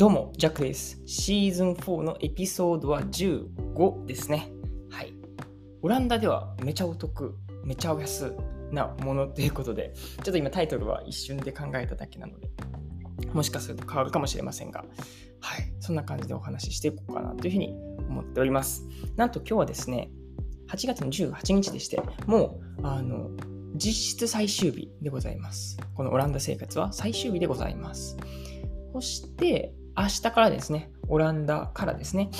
どうも、ジャックです。シーズン4のエピソードは15ですね。はい。オランダではめちゃお得、めちゃお安なものということで、ちょっと今タイトルは一瞬で考えただけなので、もしかすると変わるかもしれませんが、はい。そんな感じでお話ししていこうかなというふうに思っております。なんと今日はですね、8月の18日でして、もう、あの、実質最終日でございます。このオランダ生活は最終日でございます。そして、明日からですね、オランダからですね、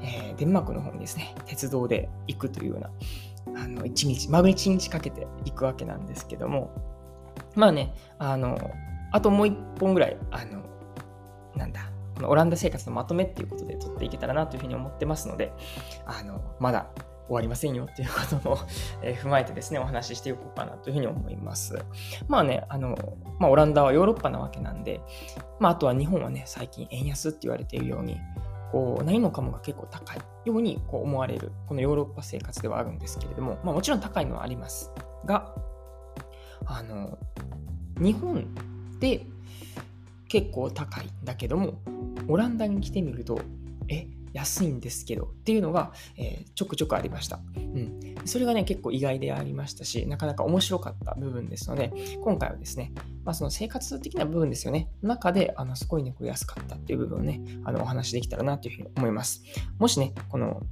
えー、デンマークの方にですね、鉄道で行くというような、あの、1日、丸1日かけて行くわけなんですけども、まあね、あの、あともう1本ぐらい、あの、なんだ、このオランダ生活のまとめっていうことで撮っていけたらなというふうに思ってますので、あの、まだ終わりませんよっていうことも え踏まえてですね、お話ししていこうかなというふうに思います。まあね、あの、まあ、オランダはヨーロッパなわけなんで、まあ、あとは日本はね、最近円安って言われているように、こう何もかもが結構高いようにこう思われるこのヨーロッパ生活ではあるんですけれども、まあ、もちろん高いのはありますがあの日本で結構高いんだけどもオランダに来てみるとえ安いんですけどっていうのが、えー、ちょくちょくありました。うん。それがね、結構意外でありましたし、なかなか面白かった部分ですので、今回はですね、まあ、その生活的な部分ですよね。中で、あの、すごいね、これ安かったっていう部分をね、あの、お話できたらなというふうに思います。もしね、この、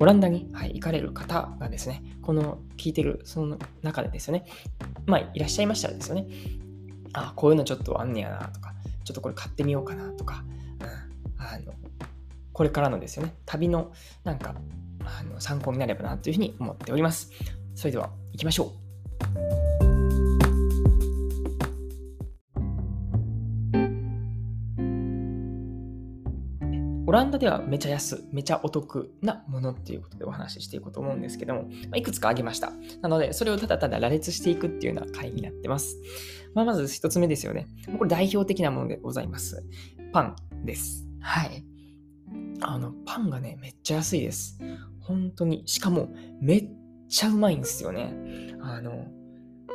オランダに、はい、行かれる方がですね、この聞いてるその中でですよね、まあ、いらっしゃいましたらですよね、あ、こういうのちょっとあんねやなとか、ちょっとこれ買ってみようかなとか、これからのですよね、旅のなんかあの参考になればなというふうに思っております。それでは行きましょう。オランダではめちゃ安、めちゃお得なものっていうことでお話ししていこうと思うんですけども、まあ、いくつかあげました。なので、それをただただ羅列していくっていうような回になってます。まあ、まず一つ目ですよね。これ代表的なものでございます。パンです。はい。あの、パンがね、めっちゃ安いです。本当に。しかも、めっちゃうまいんですよね。あの、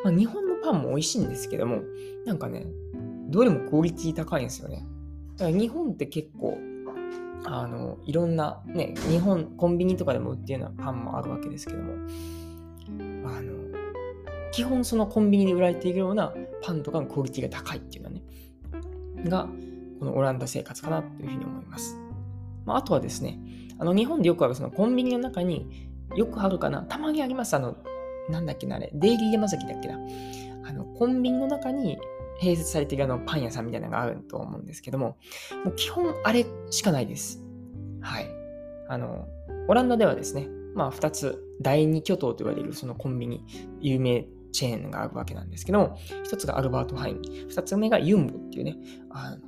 まあ、日本のパンも美味しいんですけども、なんかね、どれもクオリティ高いんですよね。だから日本って結構、あの、いろんなね、日本、コンビニとかでも売ってるようなパンもあるわけですけども、あの、基本そのコンビニで売られているようなパンとかのクオリティが高いっていうのはね、が、このオランダ生活かなというふうに思います。まあ、あとはですね、あの日本でよくあるそのコンビニの中によくあるかな、たまにあります。あの、なんだっけな、あれ、デイリー山崎だっけな。あの、コンビニの中に併設されているあのパン屋さんみたいなのがあると思うんですけども、もう基本あれしかないです。はい。あの、オランダではですね、まあ2つ、第二巨頭と言われるそのコンビニ、有名チェーンがあるわけなんですけども、1つがアルバートハイン、2つ目がユンボっていうね、あの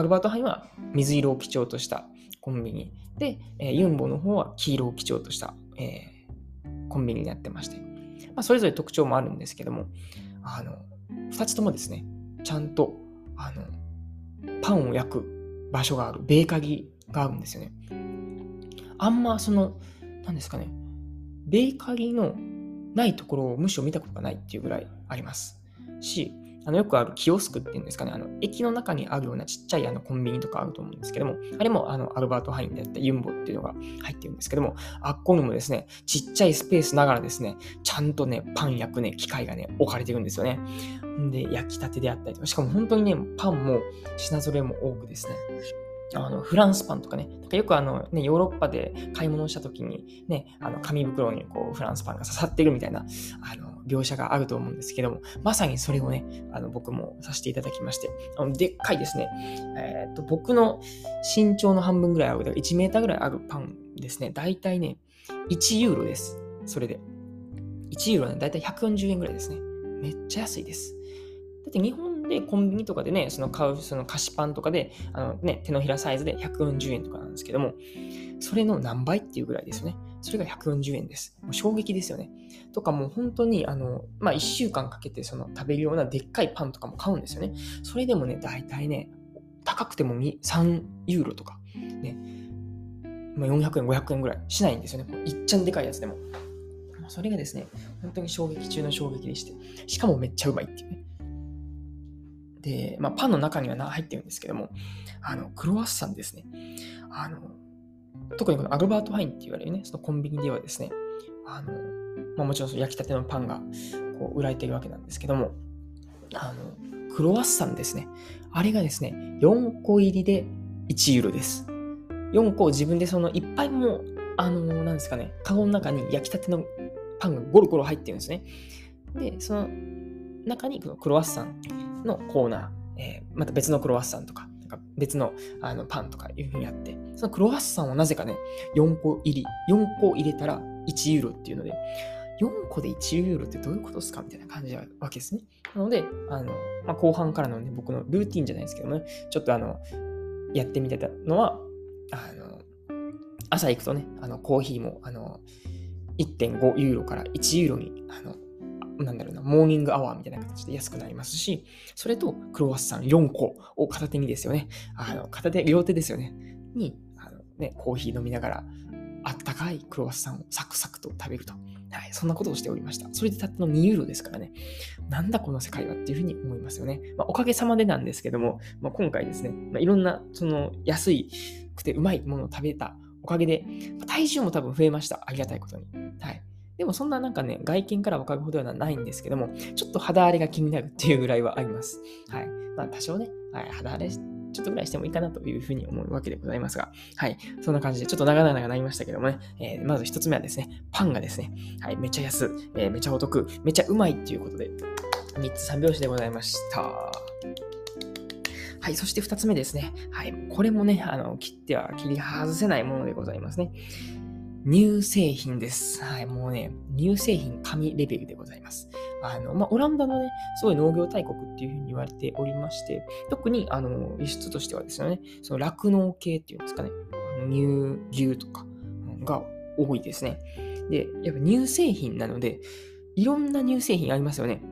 アルバートハイは水色を基調としたコンビニで、えー、ユンボの方は黄色を基調とした、えー、コンビニになってまして、まあ、それぞれ特徴もあるんですけども、あの、2つともですね、ちゃんと、あの、パンを焼く場所がある、ベーカリーがあるんですよね。あんまその、何ですかね、ベーカリーのないところをむしろ見たことがないっていうぐらいあります。し、あのよくあるキオスクっていうんですかね、あの駅の中にあるようなちっちゃいあのコンビニとかあると思うんですけども、あれもあのアルバートハインであったユンボっていうのが入ってるんですけども、あっこにもですね、ちっちゃいスペースながらですね、ちゃんとね、パン焼くね、機械がね、置かれてるんですよね。で、焼きたてであったりとか、しかも本当にね、パンも品揃えも多くですね、あのフランスパンとかね、かよくあの、ね、ヨーロッパで買い物した時に、ね、あの紙袋にこうフランスパンが刺さってるみたいなあの描写があると思うんですけども、まさにそれをね、あの僕もさせていただきまして、あのでっかいですね、えー、と僕の身長の半分ぐらいある、1メーターぐらいあるパンですね、だいたいね、1ユーロです。それで。1ユーロね、だいたい140円ぐらいですね。めっちゃ安いです。だって日本でコンビニとかでね、その買うその菓子パンとかで、あのね、手のひらサイズで140円とかなんですけども、それの何倍っていうぐらいですよね。それが140円です。もう衝撃ですよね。とかもう本当に、あの、まあ、1週間かけてその食べるようなでっかいパンとかも買うんですよね。それでもね、大体ね、高くても3ユーロとか、ね、まあ、400円、500円ぐらいしないんですよね。いっちゃんでかいやつでも。それがですね、本当に衝撃中の衝撃でして、しかもめっちゃうまいっていうね。で、まあ、パンの中には入ってるんですけども、あの、クロワッサンですね。あの、特にこのアルバート・ハインって言われるね、そのコンビニではですね、あの、まあ、もちろんその焼きたてのパンがこう売られているわけなんですけども、あの、クロワッサンですね。あれがですね、4個入りで1ユーロです。4個自分でそのいっぱいもあの、なんですかね、カゴの中に焼きたてのパンがゴロゴロ入ってるんですね。で、その中にこのクロワッサンのコーナー、えー、また別のクロワッサンとか、なんか別のあのパンとかいうふうにあって、そのクロワッサンをなぜかね、4個入り、4個入れたら1ユーロっていうので、4個で1ユーロってどういうことですか？みたいな感じなわけですね。なので、あのまあ、後半からのね、僕のルーティンじゃないですけどね、ちょっとあの、やってみてたのは、あの、朝行くとね、あの、コーヒーも、あの、1.5ユーロから1ユーロに、あの、なんだろうな、モーニングアワーみたいな形で安くなりますし、それとクロワッサン4個を片手にですよね、あの、片手、両手ですよね、に、あのね、コーヒー飲みながら、あったかいクロワッサンをサクサクと食べると。はい、そんなことをしておりました。それでたったの2ユーロですからね。なんだこの世界はっていうふうに思いますよね。まあ、おかげさまでなんですけども、まあ、今回ですね、まあ、いろんな、その、安いくてうまいものを食べたおかげで、体重も多分増えました。ありがたいことに。でもそんななんかね、外見から分かるほどではないんですけども、ちょっと肌荒れが気になるっていうぐらいはあります。はい。まあ多少ね、はい、肌荒れちょっとぐらいしてもいいかなというふうに思うわけでございますが、はい。そんな感じで、ちょっと長々なりましたけどもね、えー、まず一つ目はですね、パンがですね、はい、めちゃ安、えー、めちゃお得、めちゃうまいっていうことで、3つ3拍子でございました。はい、そして2つ目ですね。はい、これもね、あの、切っては切り外せないものでございますね。乳製品です。はい、もうね、乳製品神レベルでございます。あの、まあ、オランダのね、すごい農業大国っていうふうに言われておりまして、特に、あの、輸出としてはですよね、その酪農系っていうんですかね、乳牛とかが多いですね。で、やっぱ乳製品なので、いろんな乳製品ありますよね。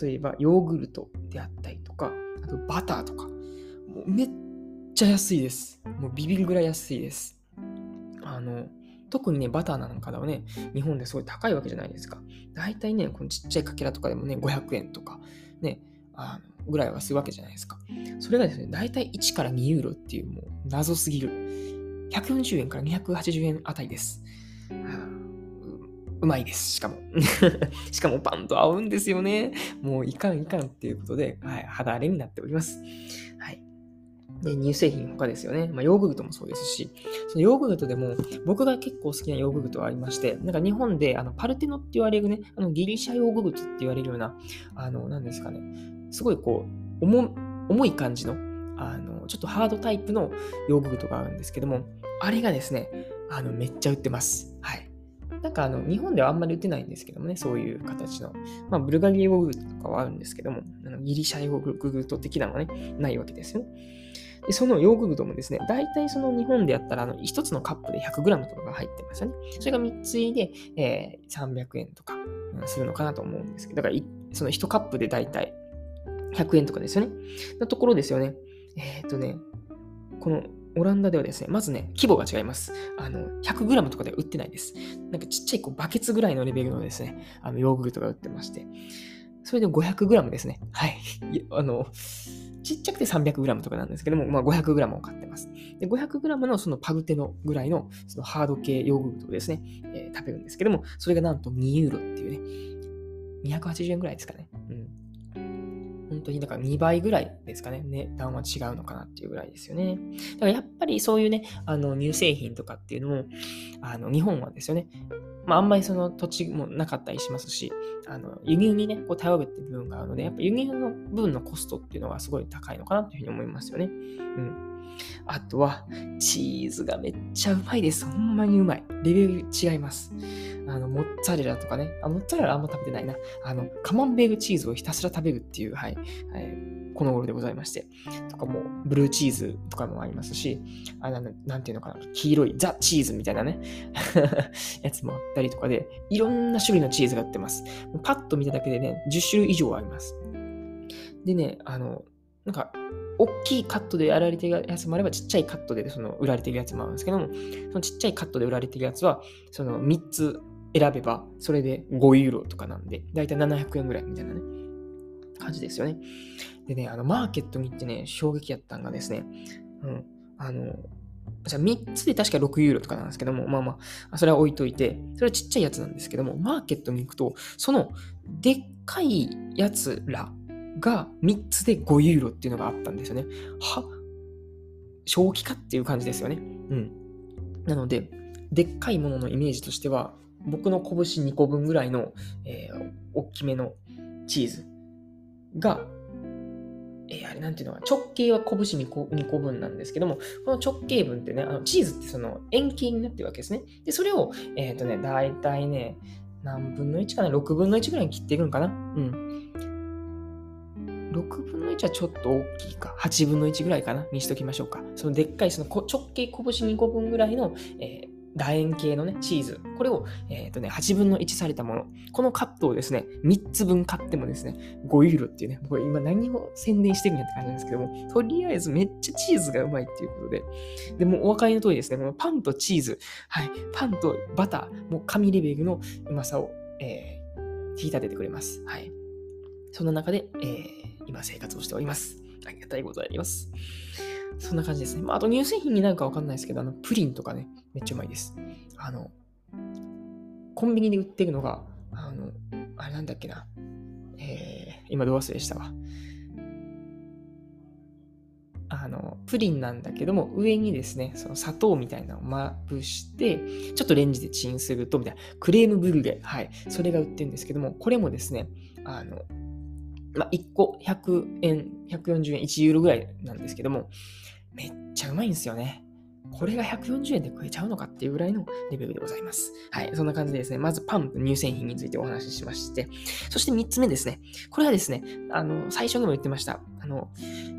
例えば、ヨーグルトであったりとか、あとバターとか、もうめっちゃ安いです。もうビビるぐらい安いです。あの、特にね、バターなんかだはね、日本ですごい高いわけじゃないですか。大体ね、このちっちゃいかけらとかでもね、500円とか、ね、あのぐらいはするわけじゃないですか。それがですね、大体1から2ユーロっていうもう謎すぎる。140円から280円あたりです。うまいです。しかも。しかもパンと合うんですよね。もういかんいかんっていうことで、はい、肌荒れになっております。で、乳製品他ですよね。まあ、ヨーグルトもそうですし、そのヨーグルトでも、僕が結構好きなヨーグルトはありまして、なんか日本で、あの、パルテノって言われるね、あの、ギリシャヨーグルトって言われるような、あの、何ですかね、すごいこう、重、重い感じの、あの、ちょっとハードタイプのヨーグルトがあるんですけども、あれがですね、あの、めっちゃ売ってます。はい。なんかあの、日本ではあんまり売ってないんですけどもね、そういう形の。まあ、ブルガリアヨーグルトとかはあるんですけども、あのギリシャヨーグルト的なのはね、ないわけですよね。で、そのヨーグルトもですね、大体その日本でやったら、あの、1つのカップで 100g とかが入ってますよね。それが3つ入りで、えー、300円とか、するのかなと思うんですけど、だから、その1カップで大体100円とかですよね。のところですよね。えっ、ー、とね、このオランダではですね、まずね、規模が違います。あの、100g とかでは売ってないです。なんかちっちゃいこうバケツぐらいのレベルのですね、あの、ヨーグルトが売ってまして、それで 500g ですね。はい。あの、ちっちゃくて 300g とかなんですけども、まあ、500g を買ってます。で、500g のそのパグテノぐらいのそのハード系ヨーグルトをですね、えー、食べるんですけども、それがなんと2ユーロっていうね、280円ぐらいですかね。うん。本当にだから2倍ぐらいですかね、値段は違うのかなっていうぐらいですよね。だからやっぱりそういうね、あの乳製品とかっていうのも、あの日本はですよね、まあ、あんまりその土地もなかったりしますし、あの輸入にね、こう頼るっていう部分があるので、やっぱ輸入の部分のコストっていうのはすごい高いのかなというふうに思いますよね。うん。あとは、チーズがめっちゃうまいです。ほんまにうまい。レベル違います。あの、モッツァレラとかね。あ、モッツァレラあんま食べてないな。あの、カマンベールチーズをひたすら食べるっていう、はい、はい、この頃でございまして。とかも、ブルーチーズとかもありますし、あの、なんていうのかな、黄色いザ・チーズみたいなね、やつもあったりとかで、いろんな種類のチーズが売ってます。パッと見ただけでね、10種類以上あります。でね、あの、なんか、大きいカットでやられてるやつもあれば、ちっちゃいカットでその売られてるやつもあるんですけども、そのちっちゃいカットで売られてるやつは、その3つ選べば、それで5ユーロとかなんで、だいたい700円ぐらいみたいなね、感じですよね。でね、あの、マーケットに行ってね、衝撃やったんがですね、うん、あの、じゃあ3つで確か6ユーロとかなんですけども、まあまあ、それは置いといて、それはちっちゃいやつなんですけども、マーケットに行くと、そのでっかいやつらが3つで5ユーロっていうのがあったんですよね。は？正気かっていう感じですよね。うん。なので、でっかいもののイメージとしては、僕の拳2個分ぐらいの、えー、大きめのチーズが、なんていうのは、直径は拳2個 ,2 個分なんですけども、この直径分ってね、あのチーズってその円形になってるわけですね。で、それを、えっ、ー、とね、だいたいね、何分の1かな ?6 分の1ぐらいに切っていくんかなうん。6分の1はちょっと大きいか。8分の1ぐらいかなにしときましょうか。そのでっかい、その直径拳2個分ぐらいの、えー、楕円形のね、チーズ。これを、えっ、ー、とね、8分の1されたもの。このカットをですね、3つ分買ってもですね、5ユーロっていうね、これ今何を宣伝してるんやって感じなんですけども、とりあえずめっちゃチーズがうまいっていうことで、でもお分かりの通りですね、このパンとチーズ、はい、パンとバター、もう神レベルのうまさを、えー、引き立ててくれます。はい。そんな中で、えー、今生活をしております。ありがたいことあります。そんな感じですね。まあ、あと乳製品になるかわかんないですけど、あの、プリンとかね、めっちゃうまいです。あの、コンビニで売ってるのが、あの、あれなんだっけな。えー、今ど忘れしたわ。あの、プリンなんだけども、上にですね、その砂糖みたいなのをまぶして、ちょっとレンジでチンすると、みたいな、クレームブルレ、はい、それが売ってるんですけども、これもですね、あの、まあ、1個100円、140円、1ユーロぐらいなんですけども、めっちゃうまいんですよね。これが140円で食えちゃうのかっていうぐらいのレベルでございます。はい。そんな感じでですね、まずパンと乳製品についてお話ししまして、そして3つ目ですね。これはですね、あの、最初にも言ってました。あの、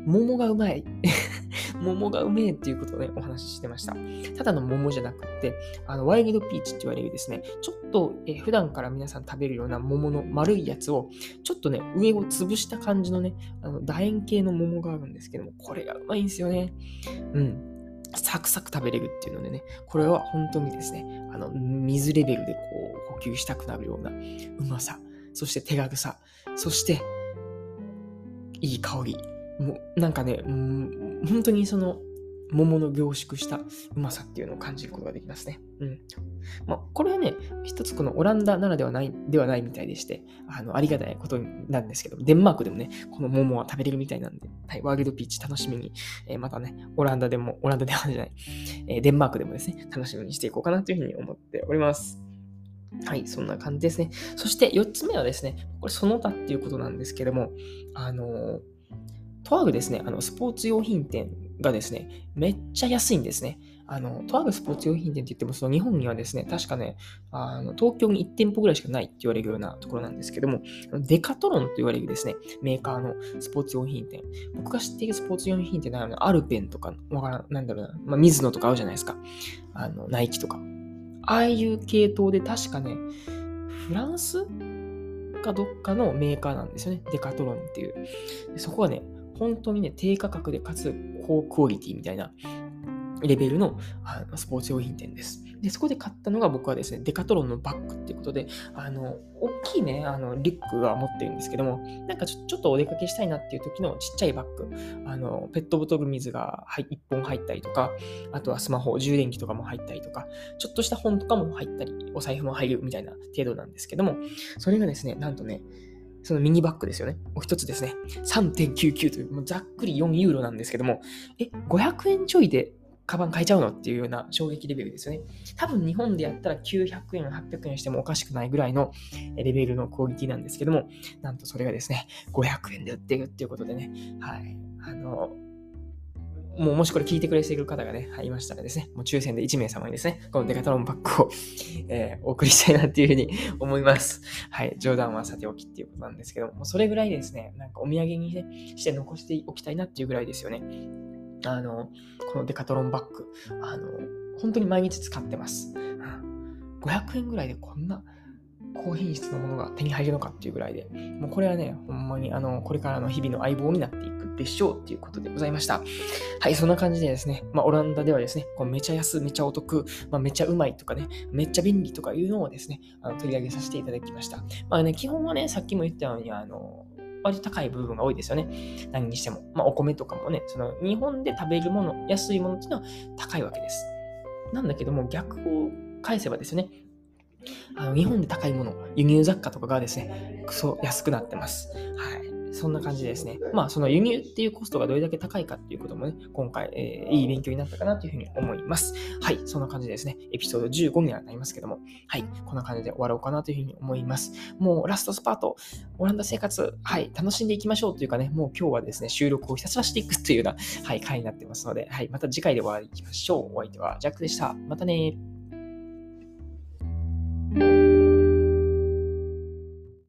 桃がうまい。桃がうめえっていうことをね、お話ししてました。ただの桃じゃなくって、あの、ワイルドピーチって言われるですね、ちょっと、え普段から皆さん食べるような桃の丸いやつを、ちょっとね、上を潰した感じのね、あの、楕円形の桃があるんですけども、これがうまいんですよね。うん。サクサク食べれるっていうのでね、これは本当にですね、あの、水レベルでこう、呼吸したくなるようなうまさ、そして手軽さ、そして、いい香り。もう、なんかね、うん、本当にその、桃の凝縮したうまさっていうのを感じることができますね。うん。まあ、これはね、一つこのオランダならではない、ではないみたいでして、あの、ありがたいことなんですけど、デンマークでもね、この桃は食べれるみたいなんで、はい、ワールドピーチ楽しみに、えー、またね、オランダでも、オランダではじゃない、えー、デンマークでもですね、楽しみにしていこうかなというふうに思っております。はい、そんな感じですね。そして4つ目はですね、これその他っていうことなんですけども、あの、とあるですね、あのスポーツ用品店がですね、めっちゃ安いんですね。あの、とあるスポーツ用品店って言っても、その日本にはですね、確かね、あの東京に1店舗ぐらいしかないって言われるようなところなんですけども、デカトロンと言われるですね、メーカーのスポーツ用品店。僕が知っているスポーツ用品店なのアルペンとか、わからん、なんだろうな、まあ、水野とかあるじゃないですか。あの、ナイキとか。ああいう系統で確かね、フランスかどっかのメーカーなんですよね。デカトロンっていう。そこはね、本当にね、低価格でかつ高クオリティみたいなレベルのあのスポーツ用品店です。で、そこで買ったのが僕はですね、デカトロンのバッグっていうことで、あの、大きいね、あの、リュックが持ってるんですけども、なんかちょちょっとお出かけしたいなっていう時のちっちゃいバッグ、あの、ペットボトル水が1本入ったりとか、あとはスマホ、充電器とかも入ったりとか、ちょっとした本とかも入ったり、お財布も入るみたいな程度なんですけども、それがですね、なんとね、そのミニバッグですよね。お一つですね。3.99という、もうざっくり4ユーロなんですけども、え、500円ちょいでカバン買えちゃうのっていうような衝撃レベルですよね。多分日本でやったら900円、800円してもおかしくないぐらいのレベルのクオリティなんですけども、なんとそれがですね、500円で売ってるっていうことでね、はい。あの、もうもしこれ聞いてくれている方がね、いましたらですね、もう抽選で1名様にですね、このデカトロンバッグを、えー、お送りしたいなっていうふうに 思います。はい、冗談はさておきっていうことなんですけども、それぐらいですね、なんかお土産にね、して残しておきたいなっていうぐらいですよね。あの、このデカトロンバッグ、あの、本当に毎日使ってます。500円ぐらいでこんな、高品質のものが手に入るのかっていうぐらいで、もうこれはね、ほんまにあの、これからの日々の相棒になっていくでしょうっていうことでございました。はい、そんな感じでですね、まあ、オランダではですね、こうめちゃ安、めちゃお得、まあ、めちゃうまいとかね、めっちゃ便利とかいうのをですね、あの取り上げさせていただきました。まあね、基本はね、さっきも言ったように、あの、割と高い部分が多いですよね。何にしても。まあ、お米とかもね、その日本で食べるもの、安いものっていうのは高いわけです。なんだけども、逆を返せばですね、あの日本で高いもの、輸入雑貨とかがですね、クソ安くなってます。はい。そんな感じですね。まあ、その輸入っていうコストがどれだけ高いかっていうこともね、今回、えー、いい勉強になったかなというふうに思います。はい、そんな感じですね。エピソード15にはなりますけども、はい、こんな感じで終わろうかなというふうに思います。もうラストスパート、オランダ生活、はい、楽しんでいきましょうというかね、もう今日はですね、収録をひたすらしていくというような、はい、回になってますので、はい、また次回でお会いしましょう。お相手はジャックでした。またね